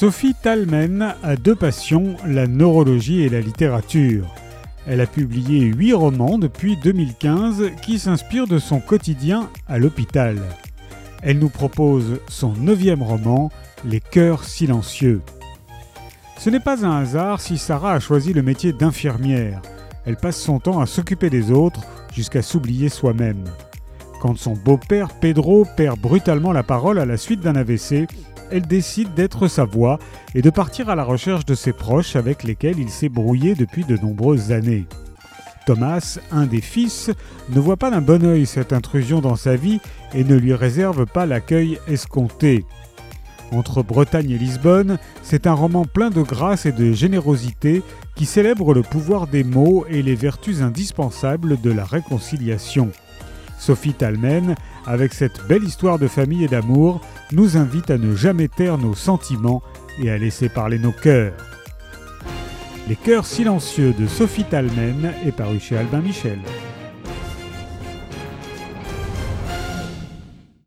Sophie Talmen a deux passions, la neurologie et la littérature. Elle a publié huit romans depuis 2015 qui s'inspirent de son quotidien à l'hôpital. Elle nous propose son neuvième roman, Les cœurs silencieux. Ce n'est pas un hasard si Sarah a choisi le métier d'infirmière. Elle passe son temps à s'occuper des autres jusqu'à s'oublier soi-même. Quand son beau-père Pedro perd brutalement la parole à la suite d'un AVC, elle décide d'être sa voix et de partir à la recherche de ses proches avec lesquels il s'est brouillé depuis de nombreuses années. Thomas, un des fils, ne voit pas d'un bon œil cette intrusion dans sa vie et ne lui réserve pas l'accueil escompté. Entre Bretagne et Lisbonne, c'est un roman plein de grâce et de générosité qui célèbre le pouvoir des mots et les vertus indispensables de la réconciliation. Sophie Talmen, avec cette belle histoire de famille et d'amour, nous invite à ne jamais taire nos sentiments et à laisser parler nos cœurs. Les cœurs silencieux de Sophie Talmen est paru chez Albin Michel.